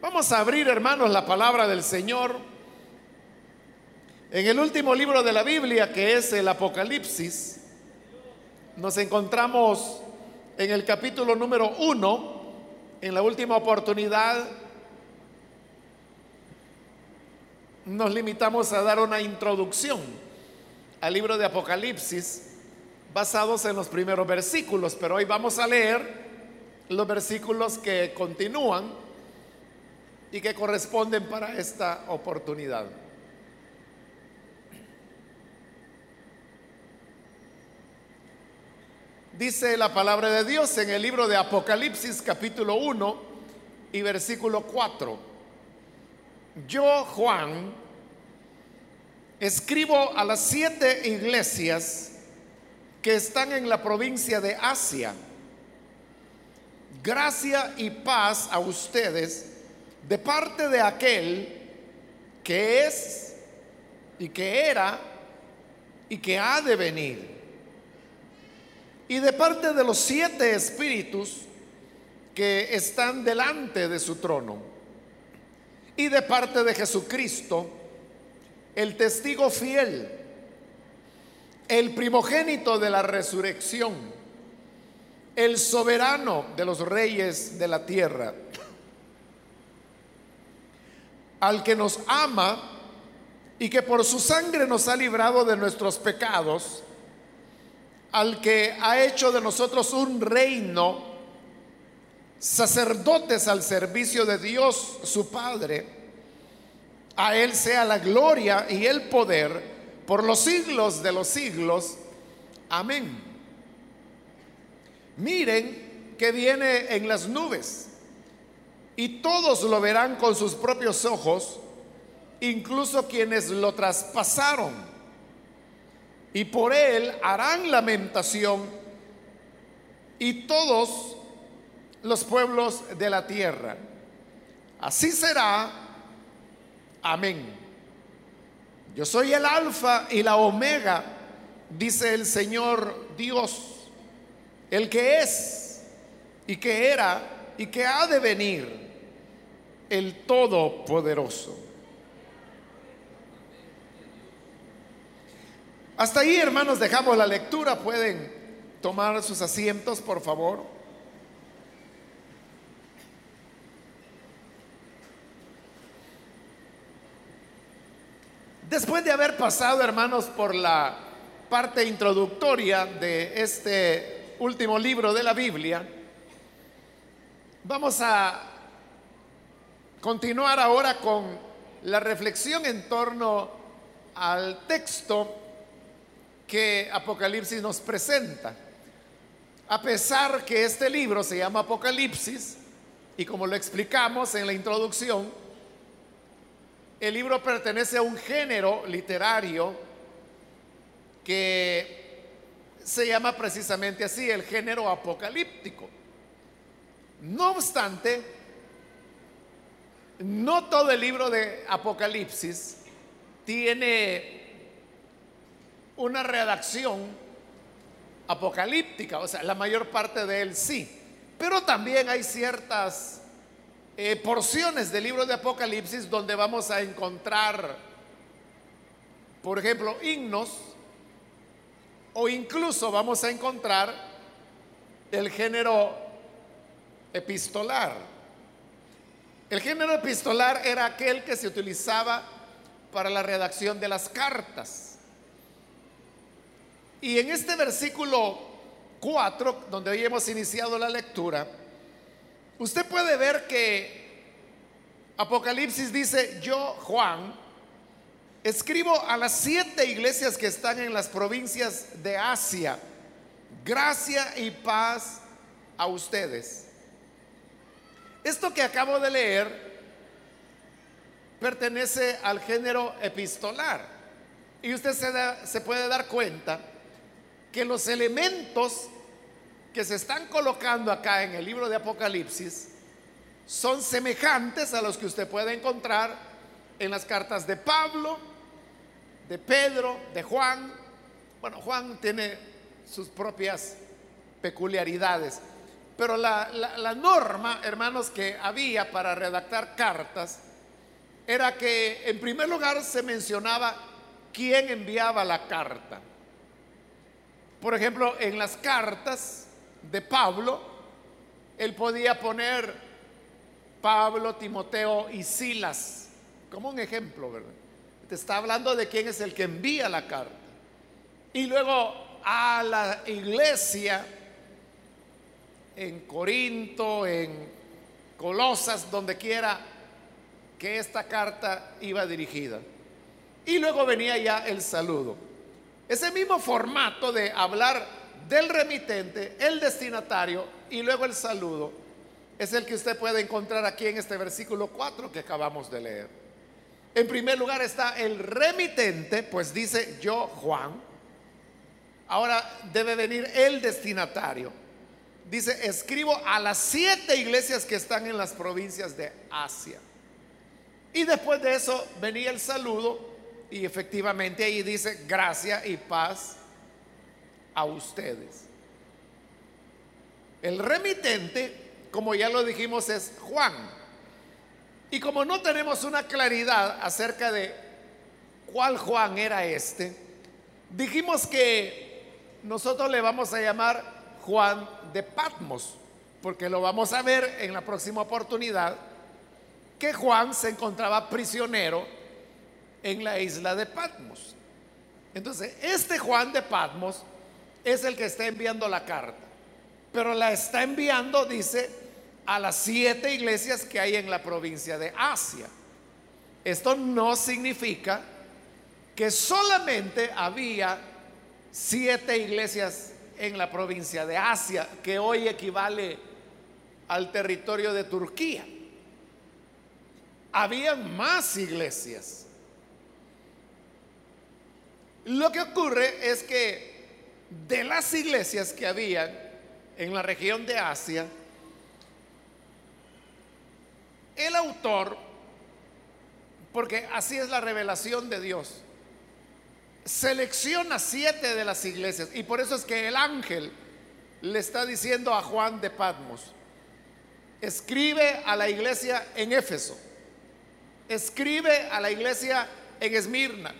Vamos a abrir, hermanos, la palabra del Señor en el último libro de la Biblia, que es el Apocalipsis. Nos encontramos en el capítulo número uno, en la última oportunidad. Nos limitamos a dar una introducción al libro de Apocalipsis basados en los primeros versículos, pero hoy vamos a leer los versículos que continúan y que corresponden para esta oportunidad. Dice la palabra de Dios en el libro de Apocalipsis capítulo 1 y versículo 4. Yo, Juan, escribo a las siete iglesias que están en la provincia de Asia. Gracia y paz a ustedes de parte de aquel que es y que era y que ha de venir. Y de parte de los siete espíritus que están delante de su trono. Y de parte de Jesucristo, el testigo fiel, el primogénito de la resurrección, el soberano de los reyes de la tierra al que nos ama y que por su sangre nos ha librado de nuestros pecados, al que ha hecho de nosotros un reino, sacerdotes al servicio de Dios su Padre, a Él sea la gloria y el poder por los siglos de los siglos. Amén. Miren que viene en las nubes y todos lo verán con sus propios ojos, incluso quienes lo traspasaron. Y por él harán lamentación y todos los pueblos de la tierra. Así será. Amén. Yo soy el alfa y la omega, dice el Señor Dios, el que es y que era y que ha de venir el Todopoderoso. Hasta ahí, hermanos, dejamos la lectura. Pueden tomar sus asientos, por favor. Después de haber pasado, hermanos, por la parte introductoria de este último libro de la Biblia, vamos a continuar ahora con la reflexión en torno al texto que Apocalipsis nos presenta. A pesar que este libro se llama Apocalipsis, y como lo explicamos en la introducción, el libro pertenece a un género literario que se llama precisamente así, el género apocalíptico. No obstante, no todo el libro de Apocalipsis tiene una redacción apocalíptica, o sea, la mayor parte de él sí, pero también hay ciertas eh, porciones del libro de Apocalipsis donde vamos a encontrar, por ejemplo, himnos, o incluso vamos a encontrar el género epistolar. El género epistolar era aquel que se utilizaba para la redacción de las cartas. Y en este versículo 4, donde hoy hemos iniciado la lectura, usted puede ver que Apocalipsis dice, yo, Juan, escribo a las siete iglesias que están en las provincias de Asia, gracia y paz a ustedes. Esto que acabo de leer pertenece al género epistolar. Y usted se, puede dar cuenta que los elementos que se están colocando acá en el libro de Apocalipsis son semejantes a los que usted puede encontrar en las cartas de Pablo, de Pedro, de Juan. Bueno, Juan tiene sus propias peculiaridades, Pero la, norma, hermanos, que había para redactar cartas era que en primer lugar se mencionaba quién enviaba la carta. Por ejemplo, en las cartas de Pablo, él podía poner Pablo, Timoteo y Silas como un ejemplo, ¿verdad? Te está hablando de quién es el que envía la carta. Y luego a la iglesia en Corinto, en Colosas, donde quiera que esta carta iba dirigida. Y luego venía ya el saludo. Ese mismo formato de hablar del remitente, el destinatario y luego el saludo es el que usted puede encontrar aquí en este versículo 4 que acabamos de leer. En primer lugar está el remitente, pues dice yo Juan. Ahora debe venir el destinatario. Dice, escribo a las siete iglesias que están en las provincias de Asia. Y después de eso venía el saludo y efectivamente ahí dice gracia y paz a ustedes. El remitente, como ya lo dijimos, es Juan. Y como no tenemos una claridad acerca de cuál Juan era este, dijimos que nosotros le vamos a llamar Juan de Patmos, porque lo vamos a ver en la próxima oportunidad, que Juan se encontraba prisionero en la isla de Patmos. Entonces, este Juan de Patmos es el que está enviando la carta, pero la está enviando, dice, a las siete iglesias que hay en la provincia de Asia. Esto no significa que solamente había siete iglesias en la provincia de Asia, que hoy equivale al territorio de Turquía. Habían más iglesias. Lo que ocurre es que de las iglesias que había en la región de Asia, el autor, porque así es la revelación de Dios, selecciona siete de las iglesias y por eso es que el ángel le está diciendo a Juan de Patmos, escribe a la iglesia en Éfeso, escribe a la iglesia en Esmirna,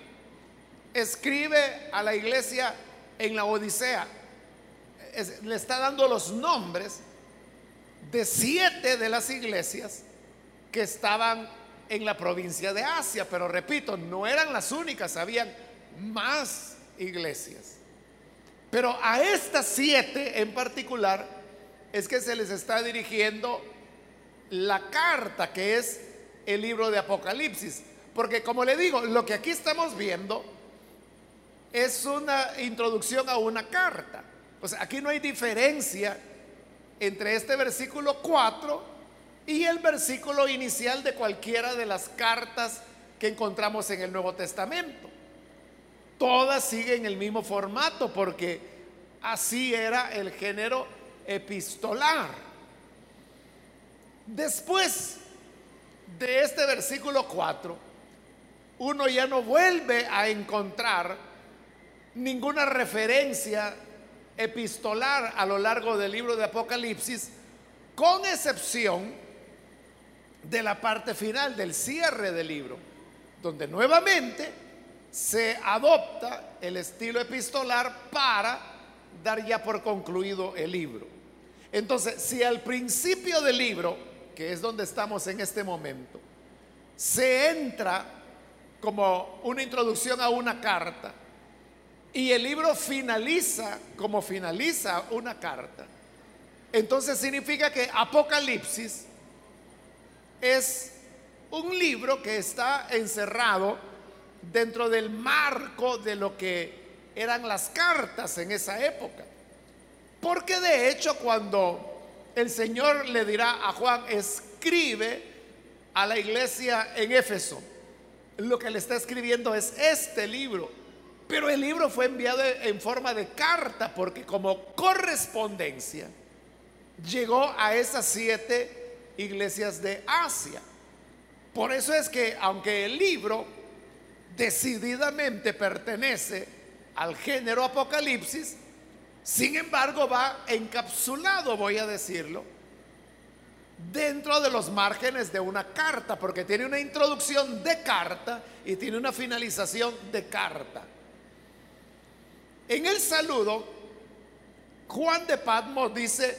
escribe a la iglesia en la Odisea. le está dando los nombres de siete de las iglesias que estaban en la provincia de Asia. Pero repito, no eran las únicas, habían más iglesias. Pero a estas siete en particular es que se les está dirigiendo la carta que es el libro de Apocalipsis. Porque como le digo, lo que aquí estamos viendo es una introducción a una carta. O sea, aquí no hay diferencia entre este versículo 4 y el versículo inicial de cualquiera de las cartas que encontramos en el Nuevo Testamento. Todas siguen el mismo formato porque así era el género epistolar. Después de este versículo 4, uno ya no vuelve a encontrar ninguna referencia epistolar a lo largo del libro de Apocalipsis, con excepción de la parte final, del cierre del libro, donde nuevamente se adopta el estilo epistolar para dar ya por concluido el libro. Entonces, si al principio del libro, que es donde estamos en este momento, se entra como una introducción a una carta, y el libro finaliza como finaliza una carta, entonces significa que Apocalipsis es un libro que está encerrado dentro del marco de lo que eran las cartas en esa época. Porque de hecho cuando el Señor le dirá a Juan, escribe a la iglesia en Éfeso, lo que le está escribiendo es este libro pero el libro fue enviado en forma de carta porque como correspondencia llegó a esas siete iglesias de Asia. Por eso es que aunque el libro decididamente pertenece al género Apocalipsis, Sin embargo, va encapsulado, voy a decirlo, dentro de los márgenes de una carta, porque tiene una introducción de carta y tiene una finalización de carta. En el saludo, Juan de Patmos dice,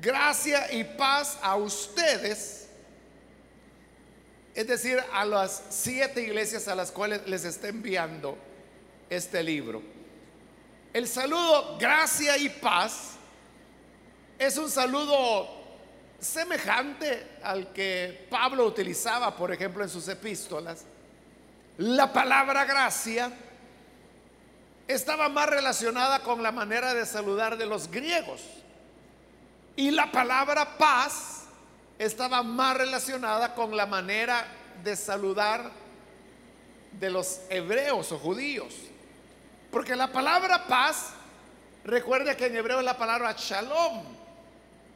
gracia y paz a ustedes, es decir, a las siete iglesias a las cuales les está enviando este libro. El saludo, gracia y paz, es un saludo semejante al que Pablo utilizaba, por ejemplo, en sus epístolas. La palabra gracia estaba más relacionada con la manera de saludar de los griegos. Y la palabra paz estaba más relacionada con la manera de saludar de los hebreos o judíos. Porque la palabra paz, recuerde que en hebreo es la palabra shalom.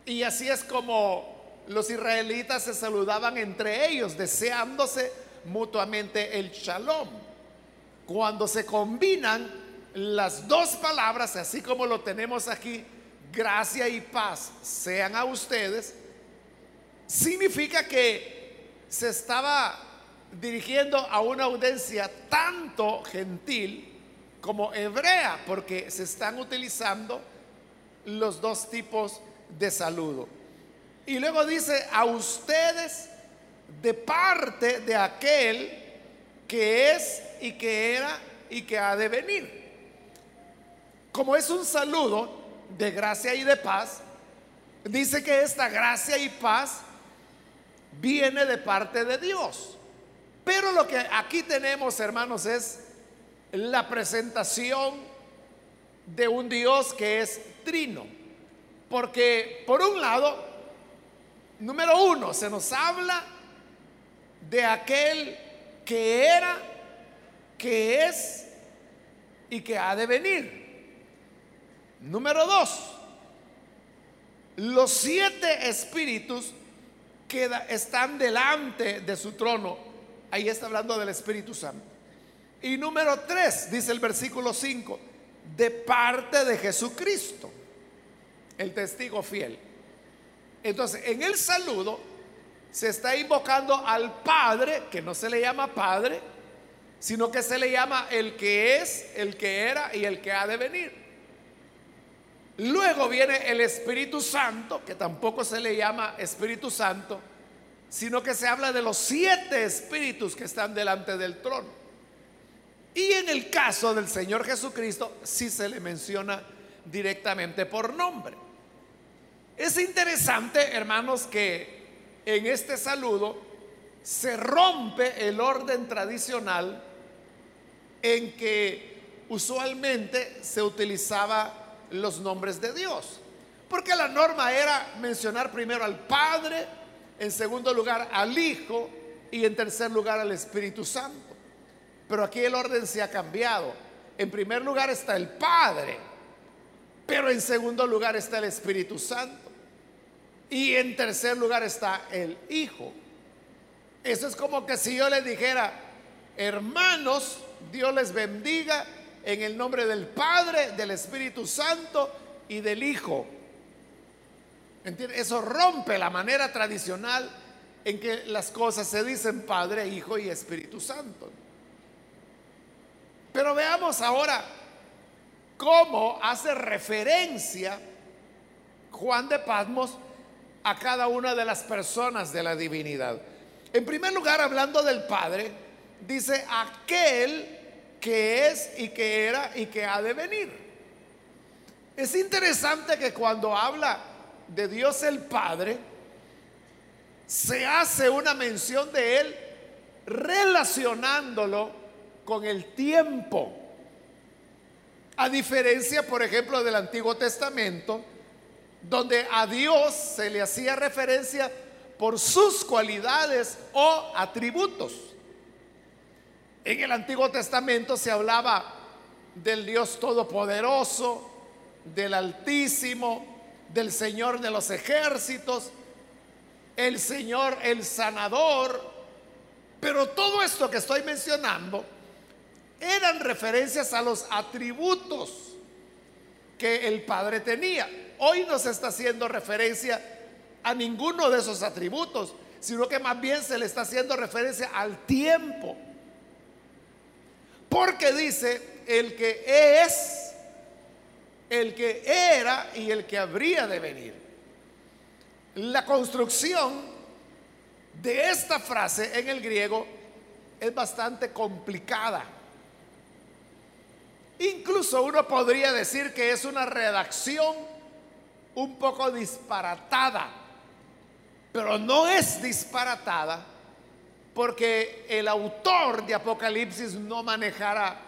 Y así es como los israelitas se saludaban entre ellos, deseándose mutuamente el shalom. Cuando se combinan las dos palabras, así como lo tenemos aquí, gracia y paz sean a ustedes, significa que se estaba dirigiendo a una audiencia tanto gentil como hebrea, porque se están utilizando los dos tipos de saludo. Y luego dice, a ustedes de parte de aquel que es y que era y que ha de venir. Como es un saludo de gracia y de paz, dice que esta gracia y paz viene de parte de Dios. Pero lo que aquí tenemos, hermanos, es la presentación de un Dios que es trino. Porque por un lado, número uno, se nos habla de aquel que era, que es y que ha de venir. Número dos, los siete espíritus que están delante de su trono. Ahí está hablando del Espíritu Santo. Y número tres, dice el versículo 5, de parte de Jesucristo, el testigo fiel. Entonces, en el saludo se está invocando al Padre, que no se le llama Padre, sino que se le llama el que es, el que era y el que ha de venir. Luego viene el Espíritu Santo, que tampoco se le llama Espíritu Santo, sino que se habla de los siete espíritus que están delante del trono. Y en el caso del Señor Jesucristo, sí se le menciona directamente por nombre. Es interesante, hermanos, que en este saludo se rompe el orden tradicional en que usualmente se utilizaba los nombres de Dios. Porque la norma era mencionar primero al Padre, en segundo lugar al Hijo y en tercer lugar al Espíritu Santo. Pero aquí el orden se ha cambiado. En primer lugar está el Padre, pero en segundo lugar está el Espíritu Santo. Y en tercer lugar está el Hijo. Eso es como que si yo les dijera, hermanos, Dios les bendiga en el nombre del Padre, del Espíritu Santo y del Hijo. Eso rompe la manera tradicional en que las cosas se dicen Padre, Hijo y Espíritu Santo. Pero veamos ahora cómo hace referencia Juan de Patmos a cada una de las personas de la divinidad. En primer lugar, hablando del Padre, dice aquel que es y que era y que ha de venir. Es interesante que cuando habla de Dios el Padre, se hace una mención de Él relacionándolo con el tiempo. A diferencia, por ejemplo, del Antiguo Testamento, donde a Dios se le hacía referencia por sus cualidades o atributos. En el Antiguo Testamento se hablaba del Dios Todopoderoso, del Altísimo, del Señor de los ejércitos, el Señor el sanador. Pero todo esto que estoy mencionando eran referencias a los atributos que el Padre tenía. Hoy no se está haciendo referencia a ninguno de esos atributos, sino que más bien se le está haciendo referencia al tiempo. Porque dice el que es, el que era y el que habría de venir. La construcción de esta frase en el griego es bastante complicada. Incluso uno podría decir que es una redacción un poco disparatada, pero no es disparatada porque el autor de Apocalipsis no manejara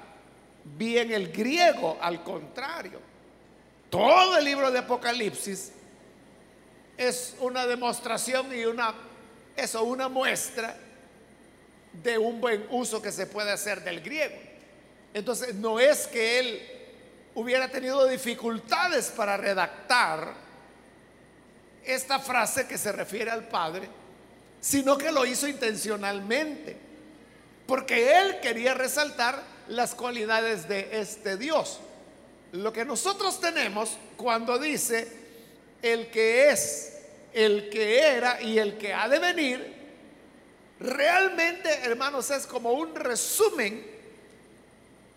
bien el griego, al contrario. Todo el libro de Apocalipsis es una demostración y una eso una muestra de un buen uso que se puede hacer del griego. Entonces, no es que él hubiera tenido dificultades para redactar esta frase que se refiere al Padre, sino que lo hizo intencionalmente, porque él quería resaltar las cualidades de este Dios. Lo que nosotros tenemos cuando dice el que es, el que era y el que ha de venir, realmente, hermanos, es como un resumen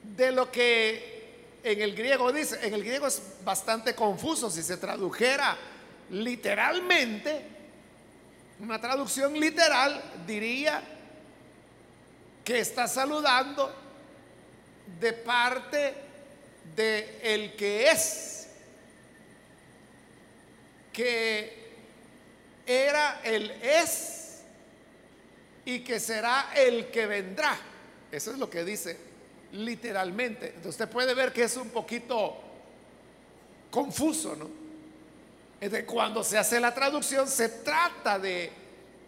de lo que en el griego dice. En el griego es bastante confuso si se tradujera literalmente. Una traducción literal diría que está saludando de parte de el que es, que era el es y que será el que vendrá. Eso es lo que dice literalmente. Entonces usted puede ver que es un poquito confuso, ¿no? Cuando se hace la traducción se trata de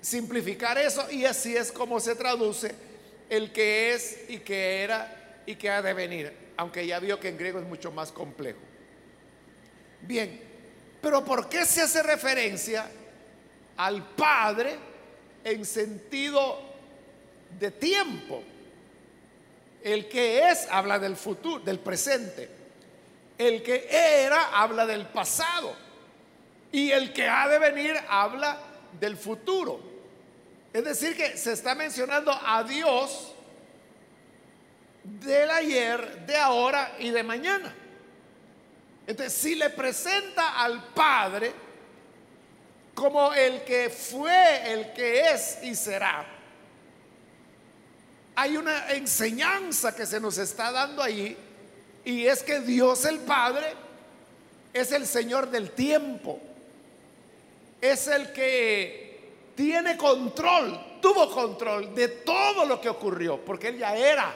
simplificar eso y así es como se traduce el que es y que era y que ha de venir, aunque ya vio que en griego es mucho más complejo. Bien, pero ¿por qué se hace referencia al Padre? en sentido de tiempo. El que es habla del futuro, del presente. El que era habla del pasado. Y el que ha de venir habla del futuro. Es decir, que se está mencionando a Dios del ayer, de ahora y de mañana. Entonces, si le presenta al Padre, como el que fue, el que es y será. Hay una enseñanza que se nos está dando ahí y es que Dios el Padre es el Señor del tiempo. Es el que tiene control, tuvo control de todo lo que ocurrió, porque Él ya era.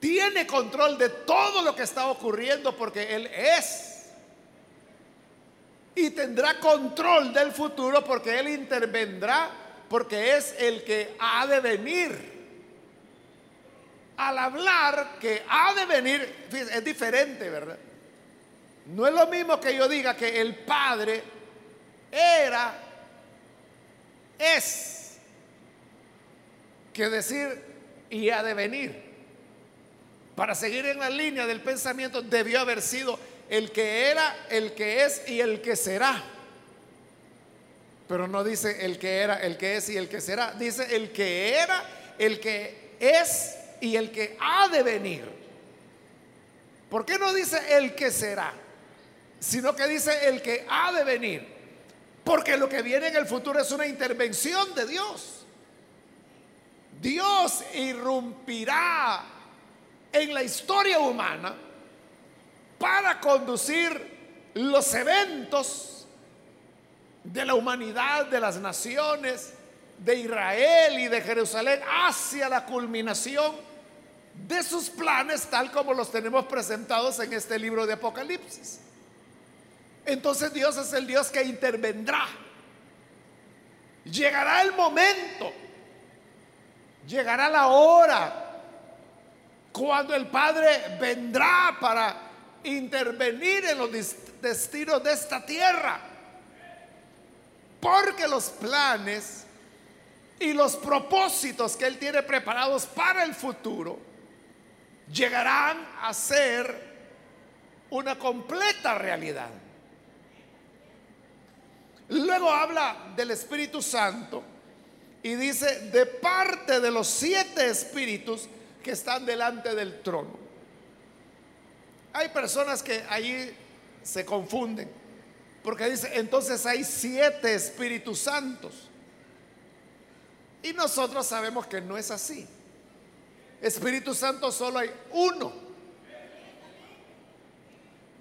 Tiene control de todo lo que está ocurriendo porque Él es y tendrá control del futuro porque Él intervendrá, porque es el que ha de venir. Al hablar que ha de venir, es diferente, ¿verdad? No es lo mismo que yo diga que el Padre era, es, que decir y ha de venir. Para seguir en la línea del pensamiento debió haber sido el que era, el que es y el que será. Pero no dice el que era, el que es y el que será. Dice el que era, el que es y el que ha de venir. ¿Por qué no dice el que será? Sino que dice el que ha de venir. Porque lo que viene en el futuro es una intervención de Dios. Dios irrumpirá en la historia humana para conducir los eventos de la humanidad, de las naciones, de Israel y de Jerusalén hacia la culminación de sus planes tal como los tenemos presentados en este libro de Apocalipsis. Entonces Dios es el Dios que intervendrá. Llegará el momento, llegará la hora cuando el Padre vendrá para intervenir en los destinos de esta tierra. Porque los planes y los propósitos que Él tiene preparados para el futuro llegarán a ser una completa realidad. Luego habla del Espíritu Santo y dice, de parte de los siete espíritus que están delante del trono. Hay personas que allí se confunden, porque dice, entonces hay siete Espíritus Santos. Y nosotros sabemos que no es así. Espíritu Santo solo hay uno.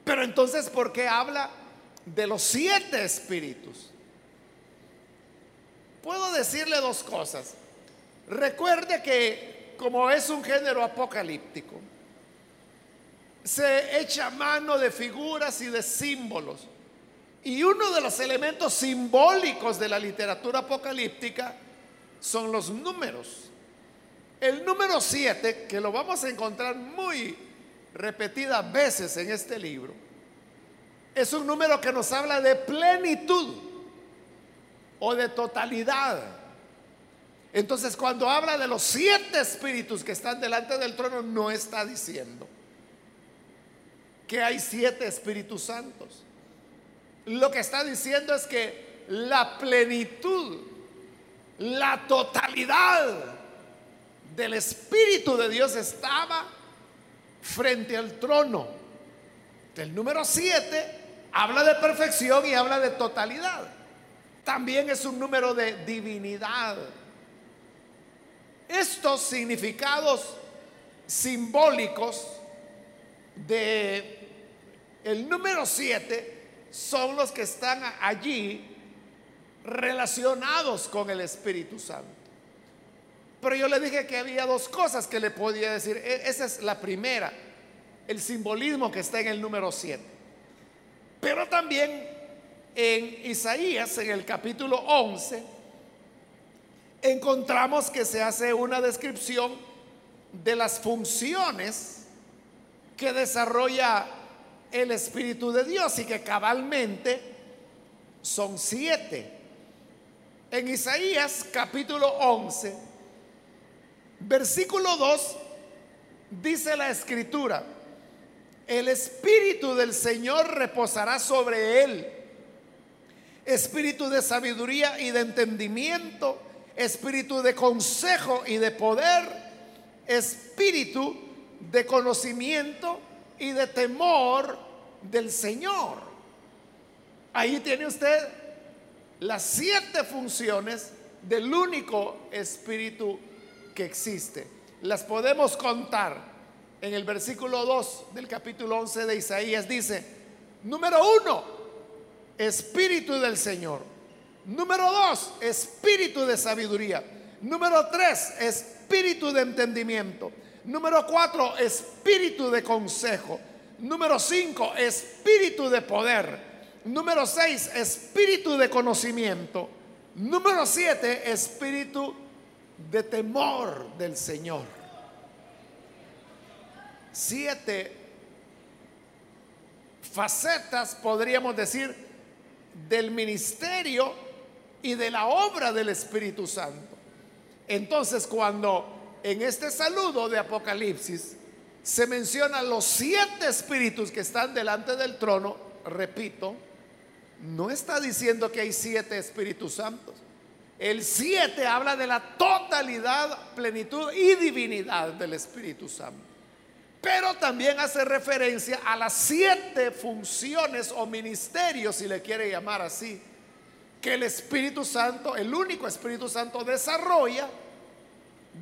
Pero entonces, ¿por qué habla de los siete espíritus? Puedo decirle dos cosas. Recuerde que como es un género apocalíptico, se echa mano de figuras y de símbolos. Y uno de los elementos simbólicos de la literatura apocalíptica son los números. El número 7, que lo vamos a encontrar muy repetidas veces en este libro, es un número que nos habla de plenitud o de totalidad. Entonces, cuando habla de los siete espíritus que están delante del trono, no está diciendo que hay siete espíritus santos. Lo que está diciendo es que la plenitud, la totalidad del Espíritu de Dios estaba frente al trono. El número siete habla de perfección y habla de totalidad también es un número de divinidad. Estos significados simbólicos de el número 7 son los que están allí relacionados con el Espíritu Santo. Pero yo le dije que había dos cosas que le podía decir. E, esa es la primera, el simbolismo que está en el número 7. Pero también en Isaías, en el capítulo 11, encontramos que se hace una descripción de las funciones que desarrolla el Espíritu de Dios y que cabalmente son siete. En Isaías capítulo 11, versículo 2, dice la escritura, el Espíritu del Señor reposará sobre él espíritu de sabiduría y de entendimiento, espíritu de consejo y de poder, espíritu de conocimiento y de temor del Señor. Ahí tiene usted las siete funciones del único espíritu que existe. Las podemos contar en el versículo 2 del capítulo 11 de Isaías. Dice, número uno, Espíritu del Señor. Número dos, espíritu de sabiduría. Número tres, espíritu de entendimiento. Número cuatro, espíritu de consejo. Número cinco, espíritu de poder. Número seis, espíritu de conocimiento. Número siete, espíritu de temor del Señor. Siete facetas, podríamos decir, del ministerio y de la obra del Espíritu Santo. Entonces, cuando en este saludo de Apocalipsis se mencionan los siete espíritus que están delante del trono, repito, no está diciendo que hay siete espíritus santos. El siete habla de la totalidad, plenitud y divinidad del Espíritu Santo. Pero también hace referencia a las siete funciones o ministerios, si le quiere llamar así, que el Espíritu Santo, el único Espíritu Santo, desarrolla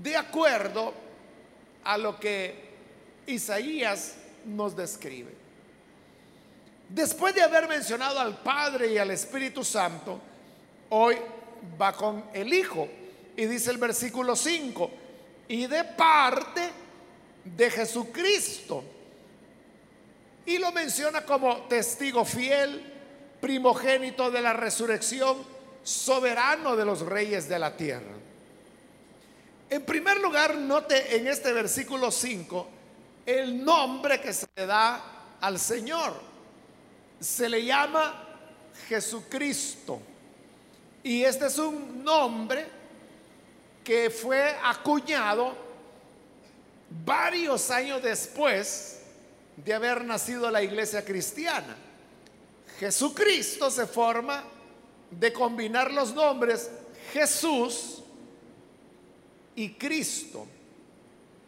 de acuerdo a lo que Isaías nos describe. Después de haber mencionado al Padre y al Espíritu Santo, hoy va con el Hijo. Y dice el versículo 5, y de parte de Jesucristo. Y lo menciona como testigo fiel, primogénito de la resurrección, soberano de los reyes de la tierra. En primer lugar, note en este versículo 5 el nombre que se le da al Señor. Se le llama Jesucristo. Y este es un nombre que fue acuñado varios años después de haber nacido la iglesia cristiana. Jesucristo se forma de combinar los nombres Jesús y Cristo.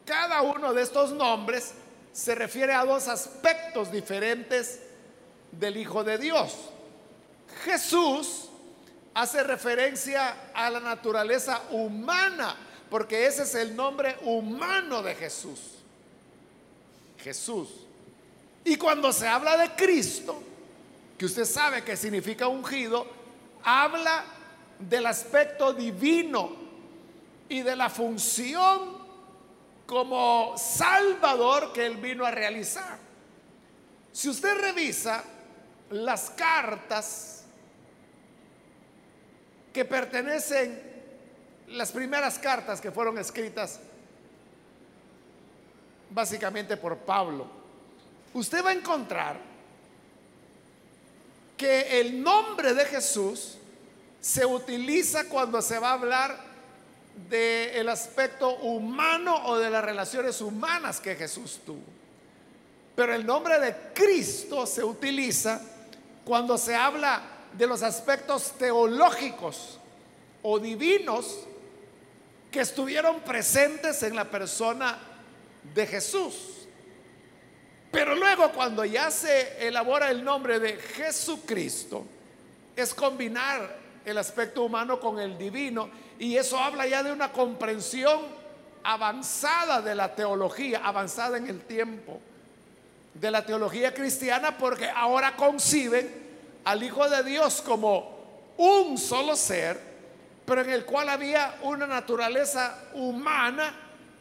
Cada uno de estos nombres se refiere a dos aspectos diferentes del Hijo de Dios. Jesús hace referencia a la naturaleza humana, porque ese es el nombre humano de Jesús. Jesús. Y cuando se habla de Cristo, que usted sabe que significa ungido, habla del aspecto divino y de la función como salvador que él vino a realizar. Si usted revisa las cartas que pertenecen, las primeras cartas que fueron escritas básicamente por Pablo, usted va a encontrar que el nombre de Jesús se utiliza cuando se va a hablar del aspecto humano o de las relaciones humanas que Jesús tuvo. Pero el nombre de Cristo se utiliza cuando se habla de los aspectos teológicos o divinos que estuvieron presentes en la persona de Jesús. Pero luego cuando ya se elabora el nombre de Jesucristo, es combinar el aspecto humano con el divino y eso habla ya de una comprensión avanzada de la teología, avanzada en el tiempo de la teología cristiana, porque ahora conciben al Hijo de Dios como un solo ser, pero en el cual había una naturaleza humana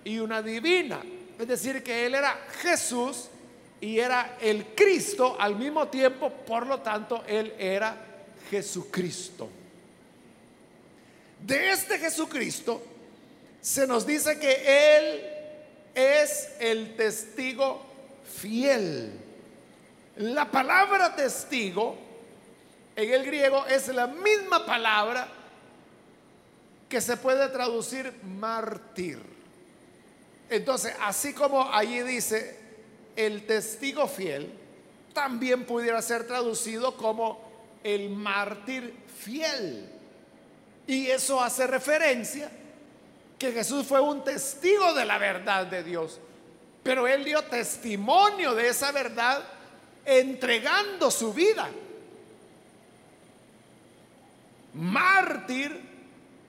y una divina. Es decir, que Él era Jesús y era el Cristo al mismo tiempo, por lo tanto, Él era Jesucristo. De este Jesucristo se nos dice que Él es el testigo fiel. La palabra testigo en el griego es la misma palabra que se puede traducir mártir. Entonces, así como allí dice el testigo fiel también pudiera ser traducido como el mártir fiel. Y eso hace referencia que Jesús fue un testigo de la verdad de Dios, pero él dio testimonio de esa verdad entregando su vida. Mártir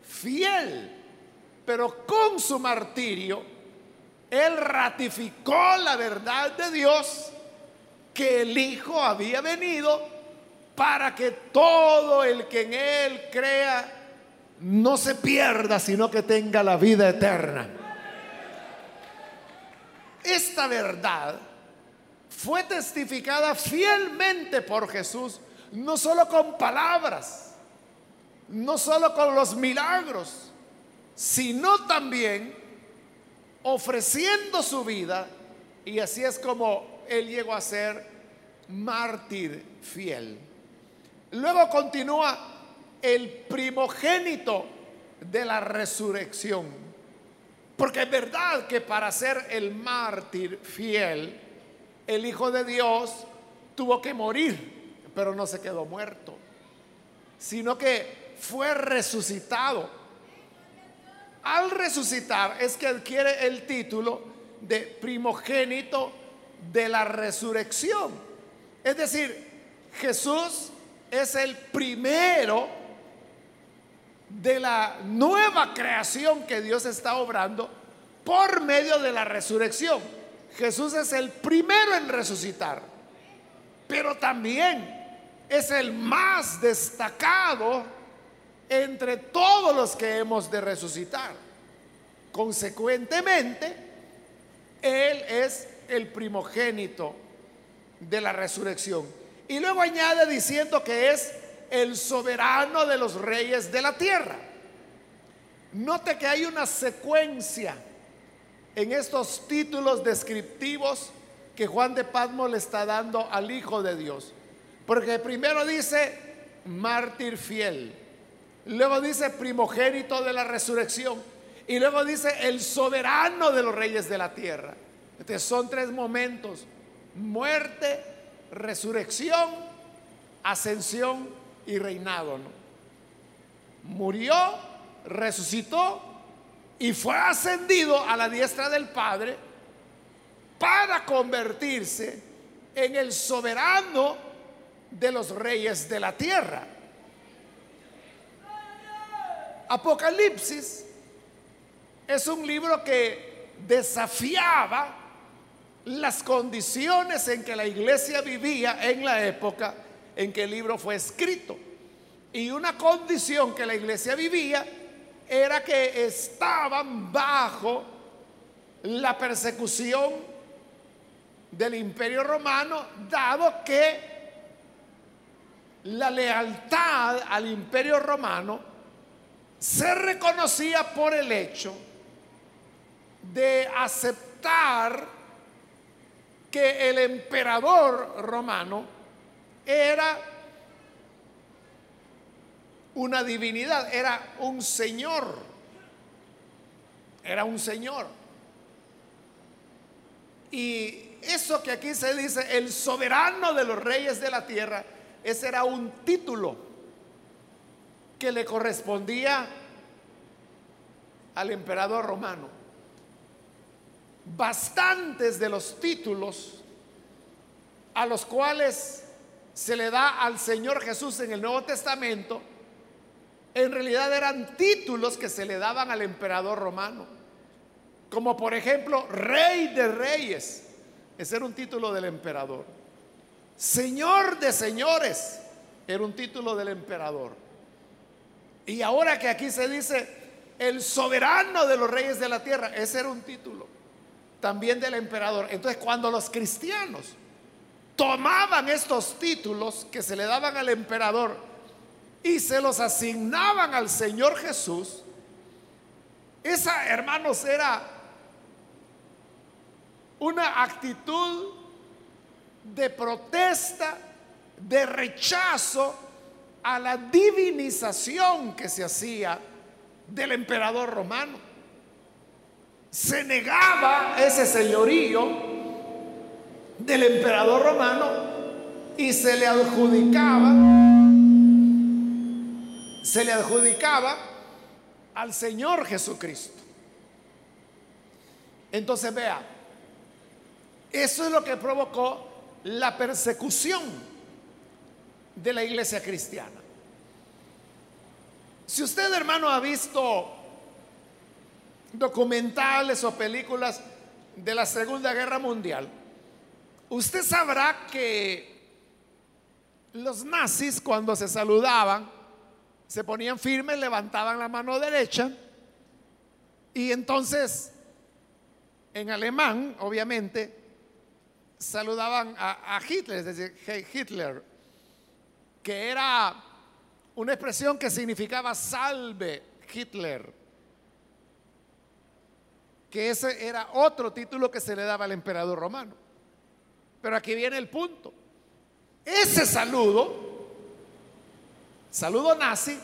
fiel, pero con su martirio él ratificó la verdad de Dios que el Hijo había venido para que todo el que en Él crea no se pierda, sino que tenga la vida eterna. Esta verdad fue testificada fielmente por Jesús, no solo con palabras, no solo con los milagros, sino también ofreciendo su vida y así es como él llegó a ser mártir fiel. Luego continúa el primogénito de la resurrección. Porque es verdad que para ser el mártir fiel, el Hijo de Dios tuvo que morir, pero no se quedó muerto, sino que fue resucitado al resucitar es que adquiere el título de primogénito de la resurrección. Es decir, Jesús es el primero de la nueva creación que Dios está obrando por medio de la resurrección. Jesús es el primero en resucitar, pero también es el más destacado entre todos los que hemos de resucitar. Consecuentemente, Él es el primogénito de la resurrección. Y luego añade diciendo que es el soberano de los reyes de la tierra. Note que hay una secuencia en estos títulos descriptivos que Juan de Pasmo le está dando al Hijo de Dios. Porque primero dice mártir fiel, Luego dice primogénito de la resurrección. Y luego dice el soberano de los reyes de la tierra. Entonces son tres momentos muerte, resurrección, ascensión y reinado. Murió, resucitó y fue ascendido a la diestra del Padre para convertirse en el soberano de los reyes de la tierra. Apocalipsis es un libro que desafiaba las condiciones en que la iglesia vivía en la época en que el libro fue escrito. Y una condición que la iglesia vivía era que estaban bajo la persecución del imperio romano, dado que la lealtad al imperio romano se reconocía por el hecho de aceptar que el emperador romano era una divinidad, era un señor, era un señor. Y eso que aquí se dice, el soberano de los reyes de la tierra, ese era un título que le correspondía al emperador romano. Bastantes de los títulos a los cuales se le da al Señor Jesús en el Nuevo Testamento, en realidad eran títulos que se le daban al emperador romano. Como por ejemplo, Rey de Reyes. Ese era un título del emperador. Señor de Señores. Era un título del emperador. Y ahora que aquí se dice el soberano de los reyes de la tierra, ese era un título también del emperador. Entonces cuando los cristianos tomaban estos títulos que se le daban al emperador y se los asignaban al Señor Jesús, esa, hermanos, era una actitud de protesta, de rechazo a la divinización que se hacía del emperador romano. Se negaba ese señorío del emperador romano y se le adjudicaba se le adjudicaba al Señor Jesucristo. Entonces vea, eso es lo que provocó la persecución de la iglesia cristiana. Si usted, hermano, ha visto documentales o películas de la Segunda Guerra Mundial, usted sabrá que los nazis cuando se saludaban, se ponían firmes, levantaban la mano derecha y entonces en alemán, obviamente, saludaban a, Hitler, es decir, Hitler, que era una expresión que significaba salve Hitler, que ese era otro título que se le daba al emperador romano. Pero aquí viene el punto. Ese saludo, saludo nazi,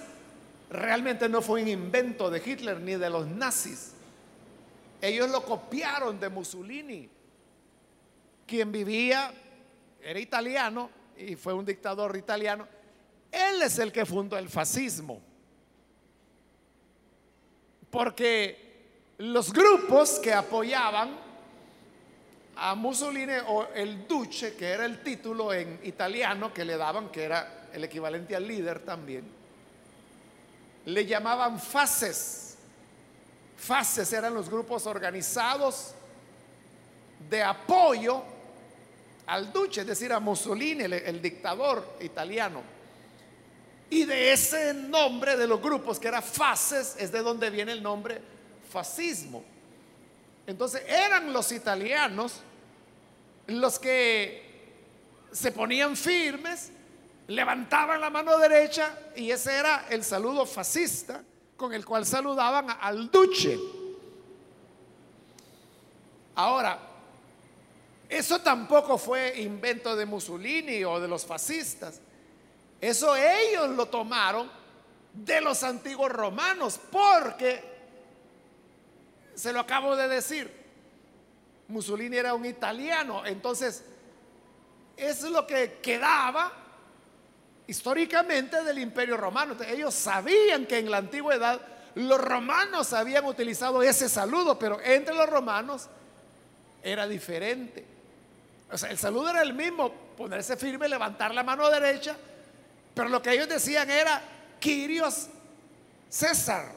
realmente no fue un invento de Hitler ni de los nazis. Ellos lo copiaron de Mussolini, quien vivía, era italiano, y fue un dictador italiano, él es el que fundó el fascismo. Porque los grupos que apoyaban a Mussolini o el duce, que era el título en italiano que le daban, que era el equivalente al líder también, le llamaban fases. Fases eran los grupos organizados de apoyo al duce, es decir, a Mussolini, el, dictador italiano. Y de ese nombre de los grupos, que era fases, es de donde viene el nombre fascismo. Entonces eran los italianos los que se ponían firmes, levantaban la mano derecha y ese era el saludo fascista con el cual saludaban al duce. Ahora, eso tampoco fue invento de Mussolini o de los fascistas. Eso ellos lo tomaron de los antiguos romanos, porque, se lo acabo de decir, Mussolini era un italiano, entonces es lo que quedaba históricamente del imperio romano. ellos sabían que en la antigüedad los romanos habían utilizado ese saludo, pero entre los romanos era diferente. O sea, el saludo era el mismo, ponerse firme, levantar la mano derecha, pero lo que ellos decían era Quirios César.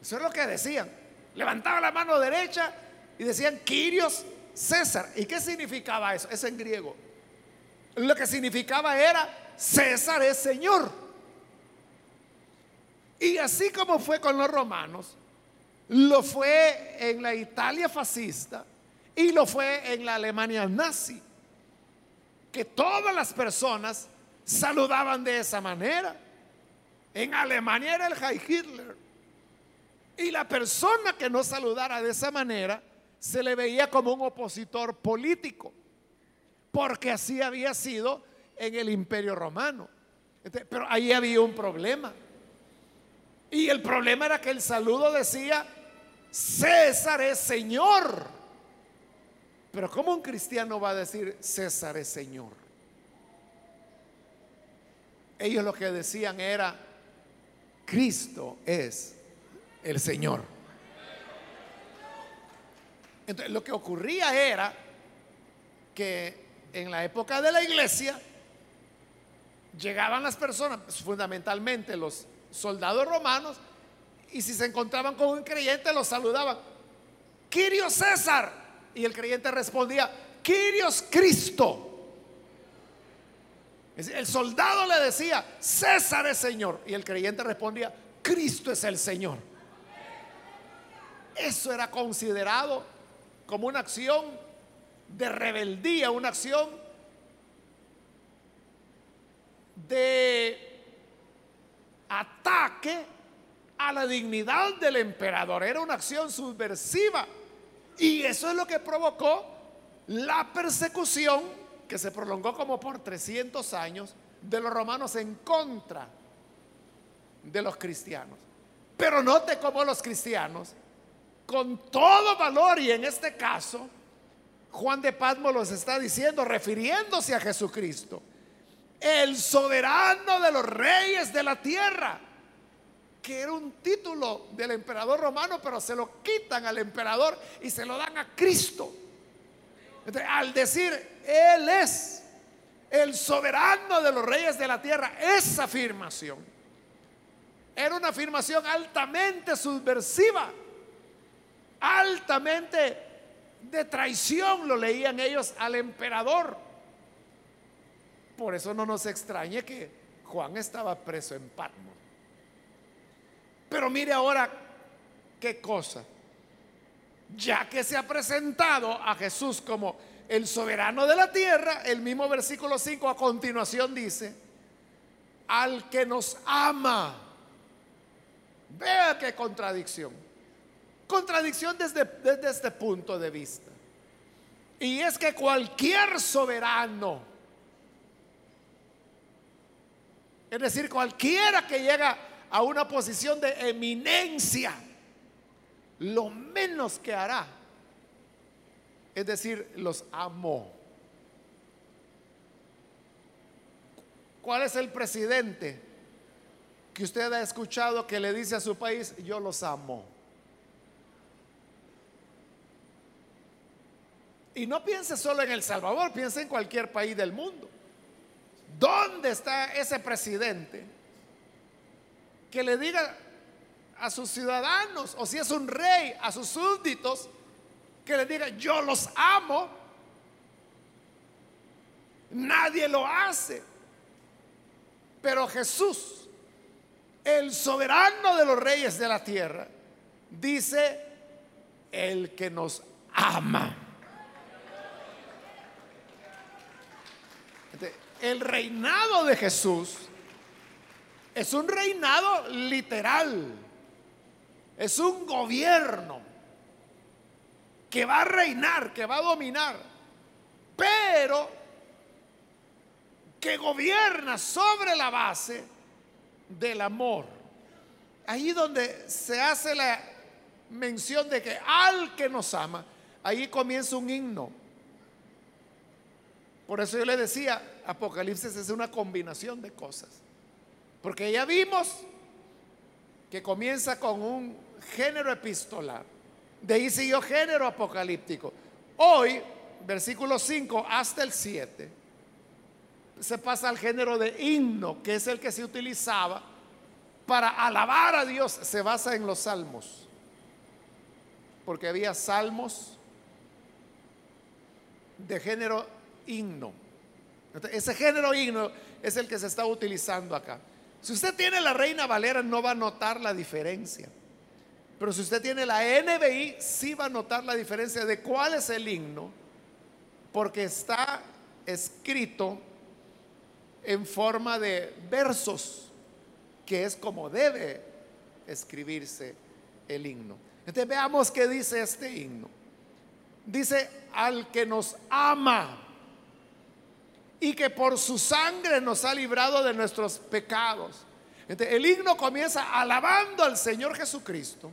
Eso es lo que decían. Levantaban la mano derecha y decían Quirios César. ¿Y qué significaba eso? Es en griego. Lo que significaba era César es Señor. Y así como fue con los romanos, lo fue en la Italia fascista y lo fue en la Alemania nazi, que todas las personas saludaban de esa manera. En Alemania era el Heil Hitler. Y la persona que no saludara de esa manera se le veía como un opositor político, porque así había sido en el imperio romano. Pero ahí había un problema. Y el problema era que el saludo decía, César es Señor. Pero ¿cómo un cristiano va a decir César es Señor? Ellos lo que decían era, Cristo es el Señor. Entonces, lo que ocurría era que en la época de la iglesia llegaban las personas, fundamentalmente los soldados romanos, y si se encontraban con un creyente, los saludaban, Quirios César. Y el creyente respondía, Quirios Cristo. El soldado le decía, César es Señor. Y el creyente respondía, Cristo es el Señor. Eso era considerado como una acción de rebeldía, una acción de ataque a la dignidad del emperador. Era una acción subversiva. Y eso es lo que provocó la persecución que se prolongó como por 300 años de los romanos en contra de los cristianos. Pero note cómo los cristianos, con todo valor, y en este caso, Juan de Patmos los está diciendo, refiriéndose a Jesucristo, el soberano de los reyes de la tierra, que era un título del emperador romano, pero se lo quitan al emperador y se lo dan a Cristo. al decir, Él es el soberano de los reyes de la tierra, esa afirmación era una afirmación altamente subversiva, altamente de traición, lo leían ellos al emperador. Por eso no nos extrañe que Juan estaba preso en Patmos. Pero mire ahora qué cosa. Ya que se ha presentado a Jesús como el soberano de la tierra, el mismo versículo 5 a continuación dice, al que nos ama. Vea qué contradicción. Contradicción desde, desde este punto de vista. Y es que cualquier soberano, es decir, cualquiera que llega a una posición de eminencia, lo menos que hará es decir, los amo. ¿Cuál es el presidente que usted ha escuchado que le dice a su país, yo los amo? Y no piense solo en El Salvador, piense en cualquier país del mundo. ¿Dónde está ese presidente que le diga a sus ciudadanos, o si es un rey, a sus súbditos, que le diga, yo los amo? Nadie lo hace. Pero Jesús, el soberano de los reyes de la tierra, dice, el que nos ama. el reinado de Jesús es un reinado literal, es un gobierno que va a reinar, que va a dominar, pero que gobierna sobre la base del amor. Ahí donde se hace la mención de que al que nos ama, ahí comienza un himno Por eso yo le decía, Apocalipsis es una combinación de cosas. Porque ya vimos que comienza con un género epistolar. De ahí siguió género apocalíptico. Hoy, versículo 5 hasta el 7, se pasa al género de himno, que es el que se utilizaba para alabar a Dios. Se basa en los salmos. Porque había salmos de género himno. ese género himno es el que se está utilizando acá. Si usted tiene la Reina Valera no va a notar la diferencia. Pero si usted tiene la NBI, sí va a notar la diferencia de cuál es el himno, porque está escrito en forma de versos, que es como debe escribirse el himno. Entonces veamos qué dice este himno. Dice, al que nos ama y que por su sangre nos ha librado de nuestros pecados. El himno comienza alabando al Señor Jesucristo,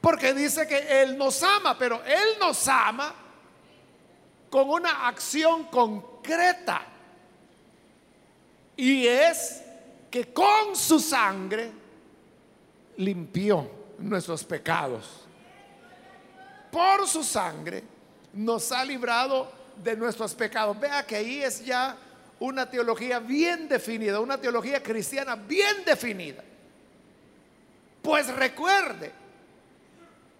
porque dice que Él nos ama, pero Él nos ama con una acción concreta. Y es que con su sangre limpió nuestros pecados por su sangre nos ha librado de nuestros pecados. Vea que ahí es ya una teología bien definida, una teología cristiana bien definida. Pues recuerde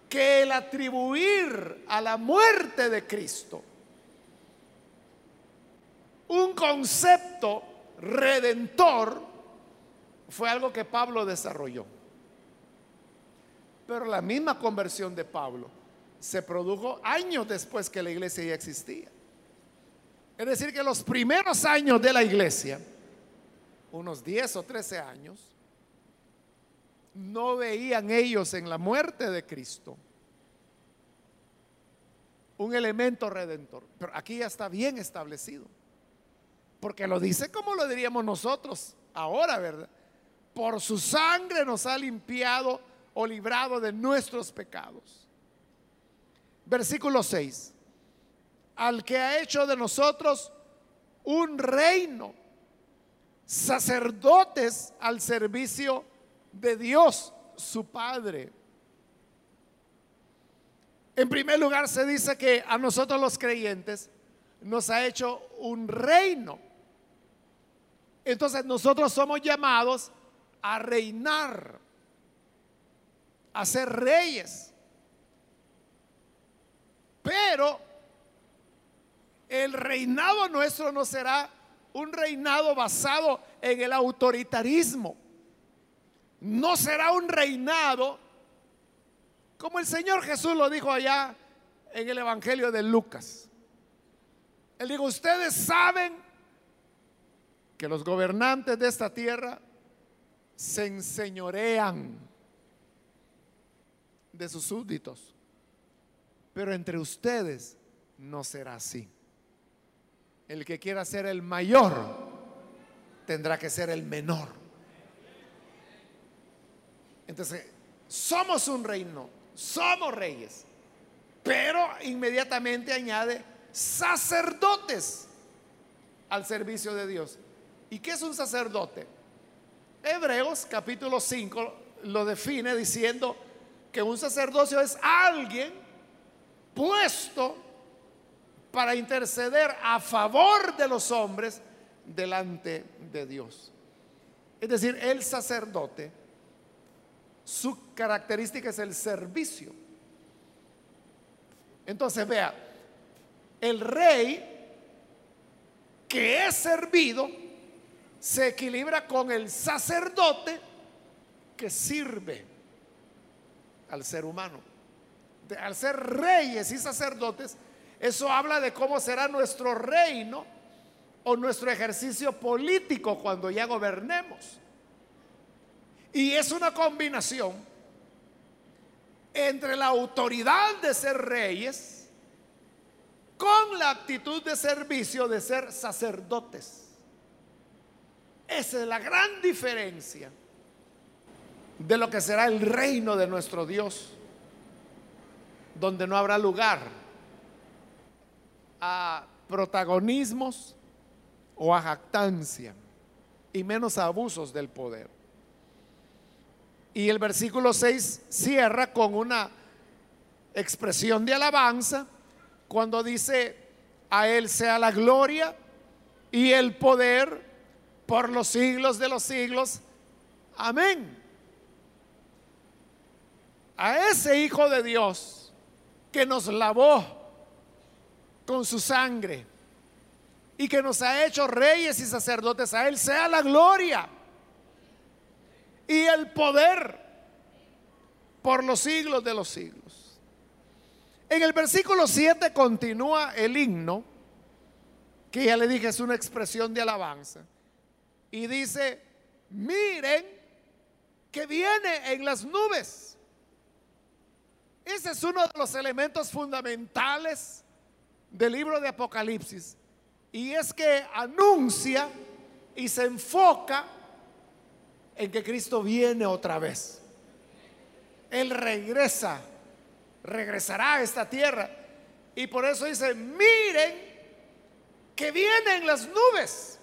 que el atribuir a la muerte de Cristo un concepto redentor fue algo que Pablo desarrolló. Pero la misma conversión de Pablo se produjo años después que la iglesia ya existía. Es decir, que los primeros años de la iglesia, unos 10 o 13 años, no veían ellos en la muerte de Cristo un elemento redentor. Pero aquí ya está bien establecido. Porque lo dice como lo diríamos nosotros ahora, ¿verdad? Por su sangre nos ha limpiado o librado de nuestros pecados. Versículo 6. Al que ha hecho de nosotros un reino, sacerdotes al servicio de Dios, su Padre. En primer lugar se dice que a nosotros los creyentes nos ha hecho un reino. Entonces nosotros somos llamados a reinar, a ser reyes. Pero el reinado nuestro no será un reinado basado en el autoritarismo. No será un reinado como el Señor Jesús lo dijo allá en el Evangelio de Lucas. Él dijo, ustedes saben que los gobernantes de esta tierra se enseñorean de sus súbditos. Pero entre ustedes no será así. El que quiera ser el mayor tendrá que ser el menor. Entonces, somos un reino, somos reyes, pero inmediatamente añade sacerdotes al servicio de Dios. ¿Y qué es un sacerdote? Hebreos capítulo 5 lo define diciendo que un sacerdocio es alguien puesto para interceder a favor de los hombres delante de Dios. Es decir, el sacerdote, su característica es el servicio. Entonces vea, el rey que es servido se equilibra con el sacerdote que sirve al ser humano al ser reyes y sacerdotes, eso habla de cómo será nuestro reino o nuestro ejercicio político cuando ya gobernemos. Y es una combinación entre la autoridad de ser reyes con la actitud de servicio de ser sacerdotes. Esa es la gran diferencia de lo que será el reino de nuestro Dios donde no habrá lugar a protagonismos o a jactancia y menos a abusos del poder. Y el versículo 6 cierra con una expresión de alabanza cuando dice, a Él sea la gloria y el poder por los siglos de los siglos. Amén. A ese Hijo de Dios que nos lavó con su sangre y que nos ha hecho reyes y sacerdotes, a Él sea la gloria y el poder por los siglos de los siglos. En el versículo 7 continúa el himno, que ya le dije es una expresión de alabanza, y dice, miren que viene en las nubes. Ese es uno de los elementos fundamentales del libro de Apocalipsis. Y es que anuncia y se enfoca en que Cristo viene otra vez. Él regresa, regresará a esta tierra. Y por eso dice, miren que vienen las nubes.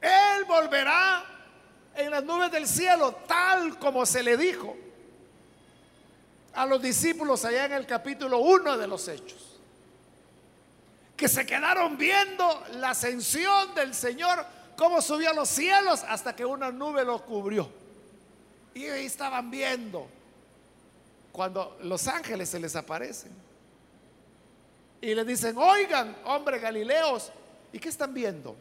Él volverá en las nubes del cielo, tal como se le dijo a los discípulos allá en el capítulo 1 de los Hechos que se quedaron viendo la ascensión del Señor, cómo subió a los cielos hasta que una nube lo cubrió. Y ahí estaban viendo cuando los ángeles se les aparecen. Y le dicen, oigan, hombre Galileos, ¿y qué están viendo?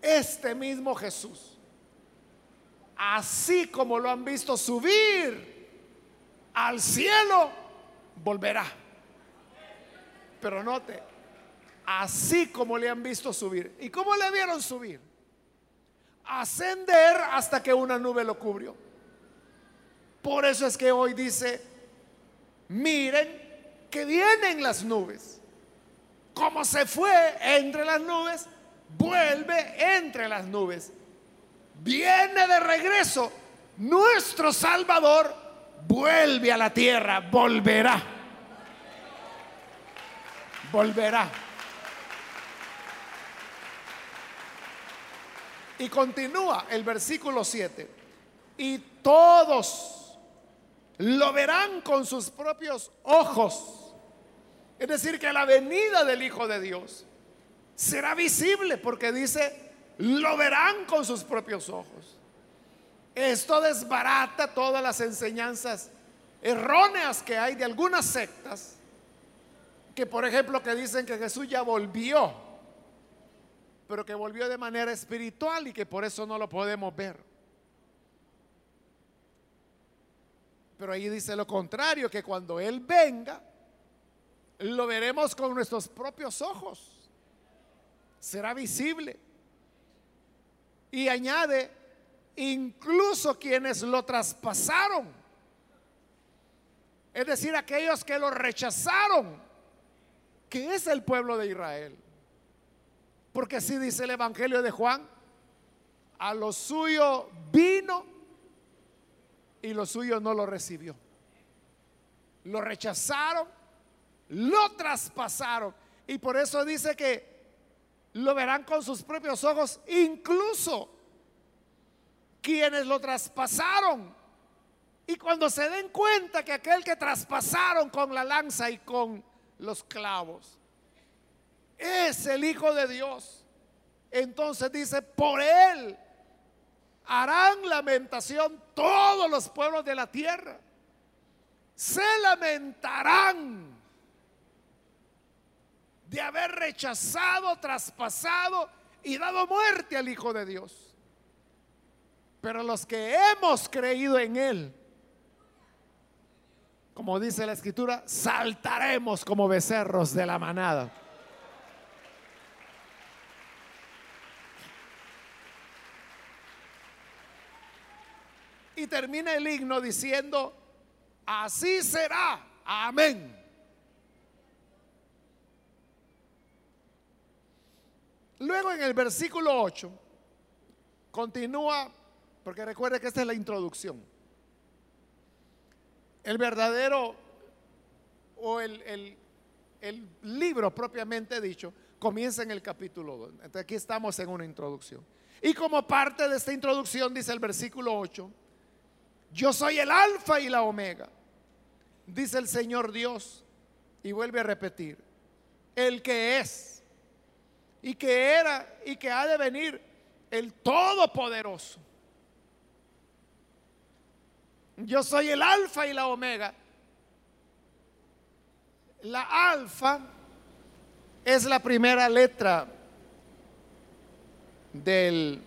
Este mismo Jesús, así como lo han visto subir al cielo, volverá. Pero note, así como le han visto subir. ¿Y cómo le vieron subir? Ascender hasta que una nube lo cubrió. Por eso es que hoy dice, miren que vienen las nubes. Como se fue entre las nubes, vuelve entre las nubes. Viene de regreso. Nuestro Salvador vuelve a la tierra, volverá. Volverá. Y continúa el versículo 7. Y todos lo verán con sus propios ojos. Es decir, que la venida del Hijo de Dios será visible porque dice, lo verán con sus propios ojos. Esto desbarata todas las enseñanzas erróneas que hay de algunas sectas, que por ejemplo que dicen que Jesús ya volvió pero que volvió de manera espiritual y que por eso no lo podemos ver. Pero ahí dice lo contrario, que cuando Él venga, lo veremos con nuestros propios ojos. Será visible. Y añade, incluso quienes lo traspasaron. Es decir, aquellos que lo rechazaron, que es el pueblo de Israel. Porque así dice el Evangelio de Juan, a lo suyo vino y lo suyo no lo recibió. Lo rechazaron, lo traspasaron. Y por eso dice que lo verán con sus propios ojos, incluso quienes lo traspasaron. Y cuando se den cuenta que aquel que traspasaron con la lanza y con los clavos es el Hijo de Dios. Entonces dice, por él harán lamentación todos los pueblos de la tierra. Se lamentarán de haber rechazado, traspasado y dado muerte al Hijo de Dios. Pero los que hemos creído en Él, como dice la Escritura, saltaremos como becerros de la manada. Y termina el himno diciendo, así será, amén. Luego en el versículo 8 continúa, porque recuerde que esta es la introducción. El verdadero o el, el libro propiamente dicho comienza en el capítulo 2. Entonces aquí estamos en una introducción. Y como parte de esta introducción dice el versículo 8, yo soy el alfa y la omega, dice el Señor Dios, y vuelve a repetir, el que es, y que era, y que ha de venir, el Todopoderoso. Yo soy el alfa y la omega. La alfa es la primera letra del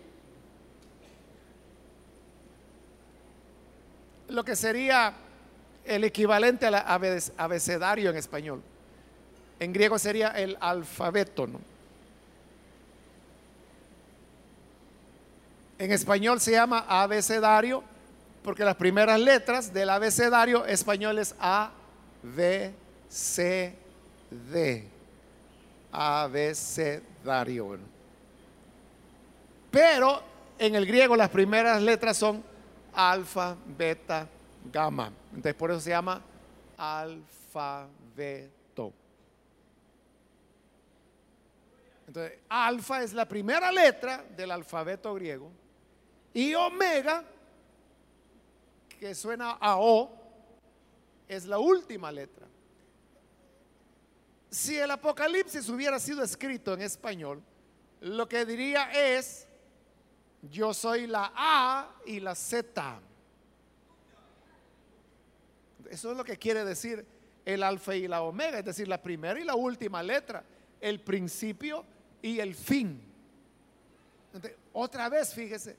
lo que sería el equivalente al abecedario en español. En griego sería el alfabeto. En español se llama abecedario porque las primeras letras del abecedario español es A, B, C, D. Abecedario. Pero en el griego las primeras letras son alfa, beta, gamma. Entonces por eso se llama alfabeto. Entonces, alfa es la primera letra del alfabeto griego y omega, que suena a O, es la última letra. Si el Apocalipsis hubiera sido escrito en español, lo que diría es, yo soy la A y la Z. Eso es lo que quiere decir el alfa y la omega, es decir, la primera y la última letra, el principio y el fin. otra vez, fíjese,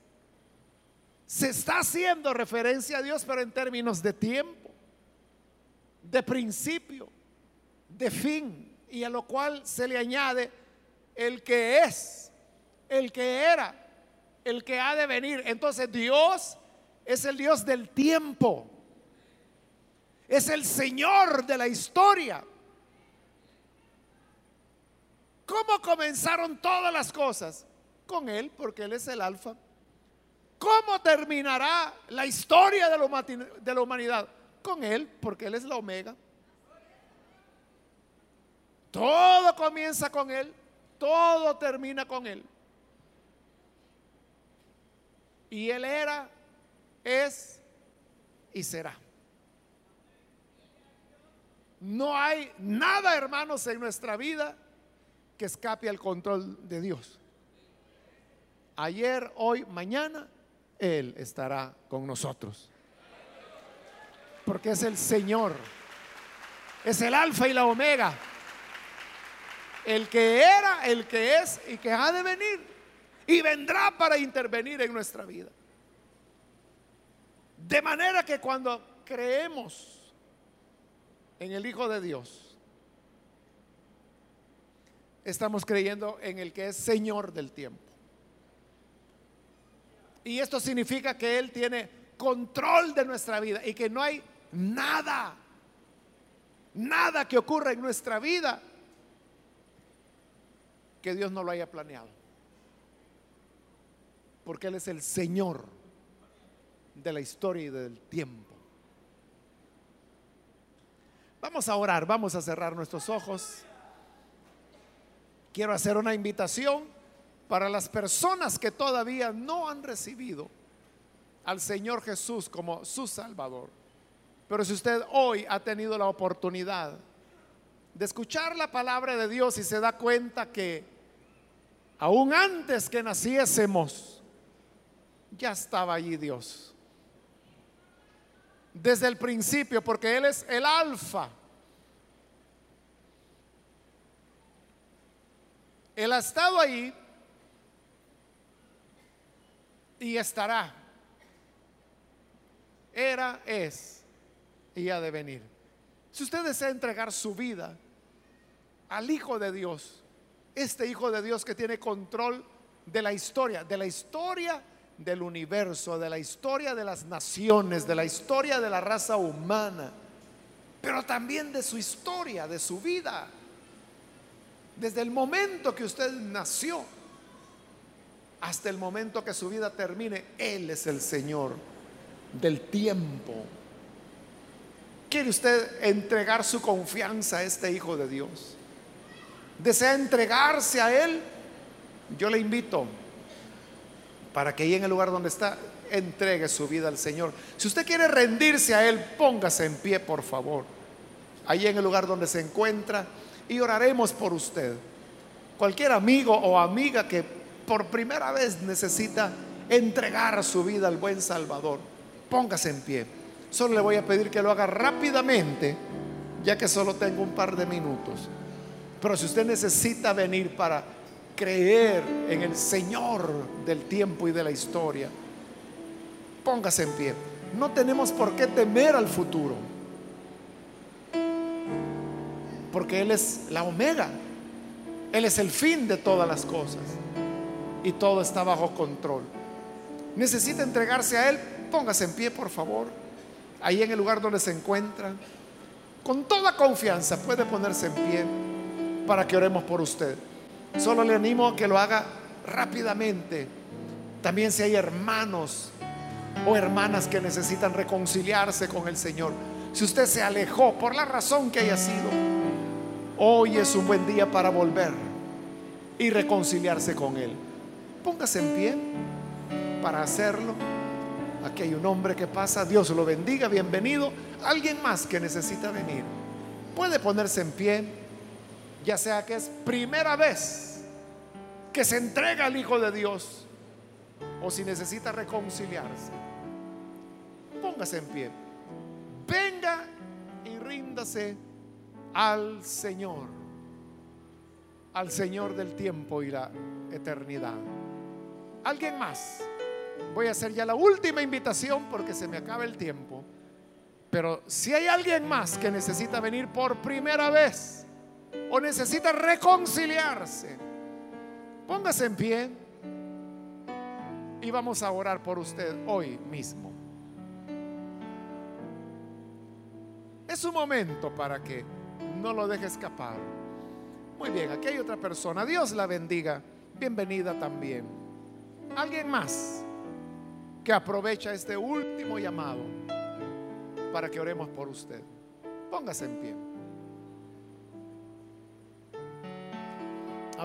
se está haciendo referencia a Dios, pero en términos de tiempo, de principio, de fin, y a lo cual se le añade el que es, el que era, el que ha de venir. Entonces Dios es el Dios del tiempo, es el Señor de la historia. ¿Cómo comenzaron todas las cosas? Con Él, porque Él es el alfa ¿Cómo terminará la historia de la humanidad? Con Él, porque Él es la omega. Todo comienza con Él, todo termina con Él. Y Él era, es y será. No hay nada, hermanos, en nuestra vida que escape al control de Dios. Ayer, hoy, mañana él estará con nosotros. Porque es el Señor. Es el alfa y la omega. El que era, el que es y que ha de venir. Y vendrá para intervenir en nuestra vida. De manera que cuando creemos en el Hijo de Dios, estamos creyendo en el que es Señor del tiempo. Y esto significa que Él tiene control de nuestra vida y que no hay nada, nada que ocurra en nuestra vida que Dios no lo haya planeado. Porque Él es el Señor de la historia y del tiempo. Vamos a orar, vamos a cerrar nuestros ojos. Quiero hacer una invitación para las personas que todavía no han recibido al Señor Jesús como su Salvador. Pero si usted hoy ha tenido la oportunidad de escuchar la palabra de Dios y se da cuenta que aún antes que naciésemos, ya estaba allí Dios. Desde el principio, porque Él es el alfa. Él ha estado ahí y estará. Era, es y ha de venir. Si usted desea entregar su vida al Hijo de Dios, este Hijo de Dios que tiene control de la historia, de la historia del universo, de la historia de las naciones, de la historia de la raza humana, pero también de su historia, de su vida, desde el momento que usted nació hasta el momento que su vida termine, Él es el Señor del tiempo. ¿Quiere usted entregar su confianza a este Hijo de Dios? ¿Desea entregarse a Él? Yo le invito para que ahí en el lugar donde está entregue su vida al Señor. Si usted quiere rendirse a Él, póngase en pie, por favor. Ahí en el lugar donde se encuentra y oraremos por usted. Cualquier amigo o amiga que por primera vez necesita entregar su vida al buen Salvador, póngase en pie. Solo le voy a pedir que lo haga rápidamente, ya que solo tengo un par de minutos. Pero si usted necesita venir para creer en el Señor del tiempo y de la historia, póngase en pie. No tenemos por qué temer al futuro, porque Él es la omega, Él es el fin de todas las cosas y todo está bajo control. Necesita entregarse a Él, póngase en pie, por favor, ahí en el lugar donde se encuentra. Con toda confianza puede ponerse en pie para que oremos por usted. Solo le animo a que lo haga rápidamente. También si hay hermanos o hermanas que necesitan reconciliarse con el Señor. Si usted se alejó por la razón que haya sido, hoy es un buen día para volver y reconciliarse con Él. Póngase en pie para hacerlo. Aquí hay un hombre que pasa, Dios lo bendiga, bienvenido. Alguien más que necesita venir. Puede ponerse en pie, ya sea que es primera vez que se entrega al Hijo de Dios o si necesita reconciliarse. Póngase en pie. Venga y ríndase al Señor, al Señor del tiempo y la eternidad. ¿Alguien más? Voy a hacer ya la última invitación porque se me acaba el tiempo. Pero si hay alguien más que necesita venir por primera vez o necesita reconciliarse, póngase en pie y vamos a orar por usted hoy mismo. Es un momento para que no lo deje escapar. Muy bien, aquí hay otra persona. Dios la bendiga. Bienvenida también. Alguien más que aprovecha este último llamado para que oremos por usted. Póngase en pie.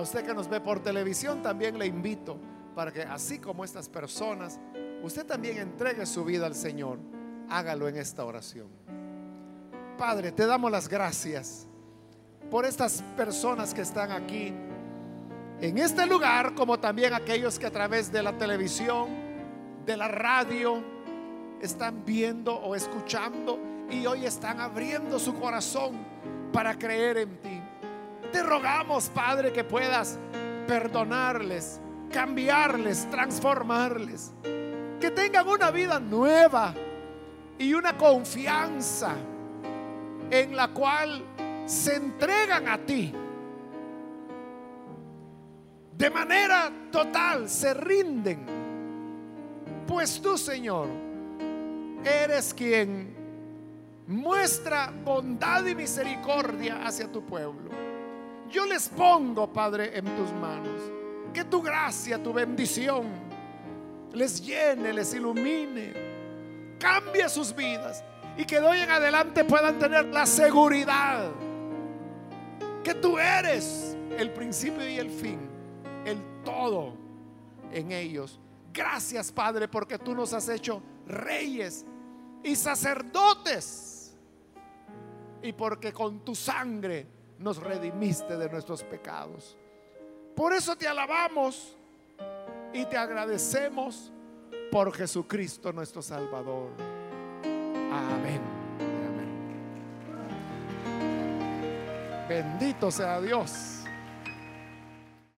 Usted que nos ve por televisión también le invito para que así como estas personas, usted también entregue su vida al Señor. Hágalo en esta oración. Padre, te damos las gracias por estas personas que están aquí en este lugar, como también aquellos que a través de la televisión, de la radio, están viendo o escuchando y hoy están abriendo su corazón para creer en ti. Te rogamos, Padre, que puedas perdonarles, cambiarles, transformarles, que tengan una vida nueva y una confianza en la cual se entregan a ti. De manera total se rinden. Pues tú, Señor, eres quien muestra bondad y misericordia hacia tu pueblo. Yo les pongo, Padre, en tus manos. Que tu gracia, tu bendición les llene, les ilumine, cambie sus vidas y que de hoy en adelante puedan tener la seguridad que tú eres el principio y el fin, el todo en ellos. Gracias Padre porque tú nos has hecho reyes y sacerdotes y porque con tu sangre nos redimiste de nuestros pecados. Por eso te alabamos y te agradecemos por Jesucristo nuestro Salvador. Amén. Bendito sea Dios.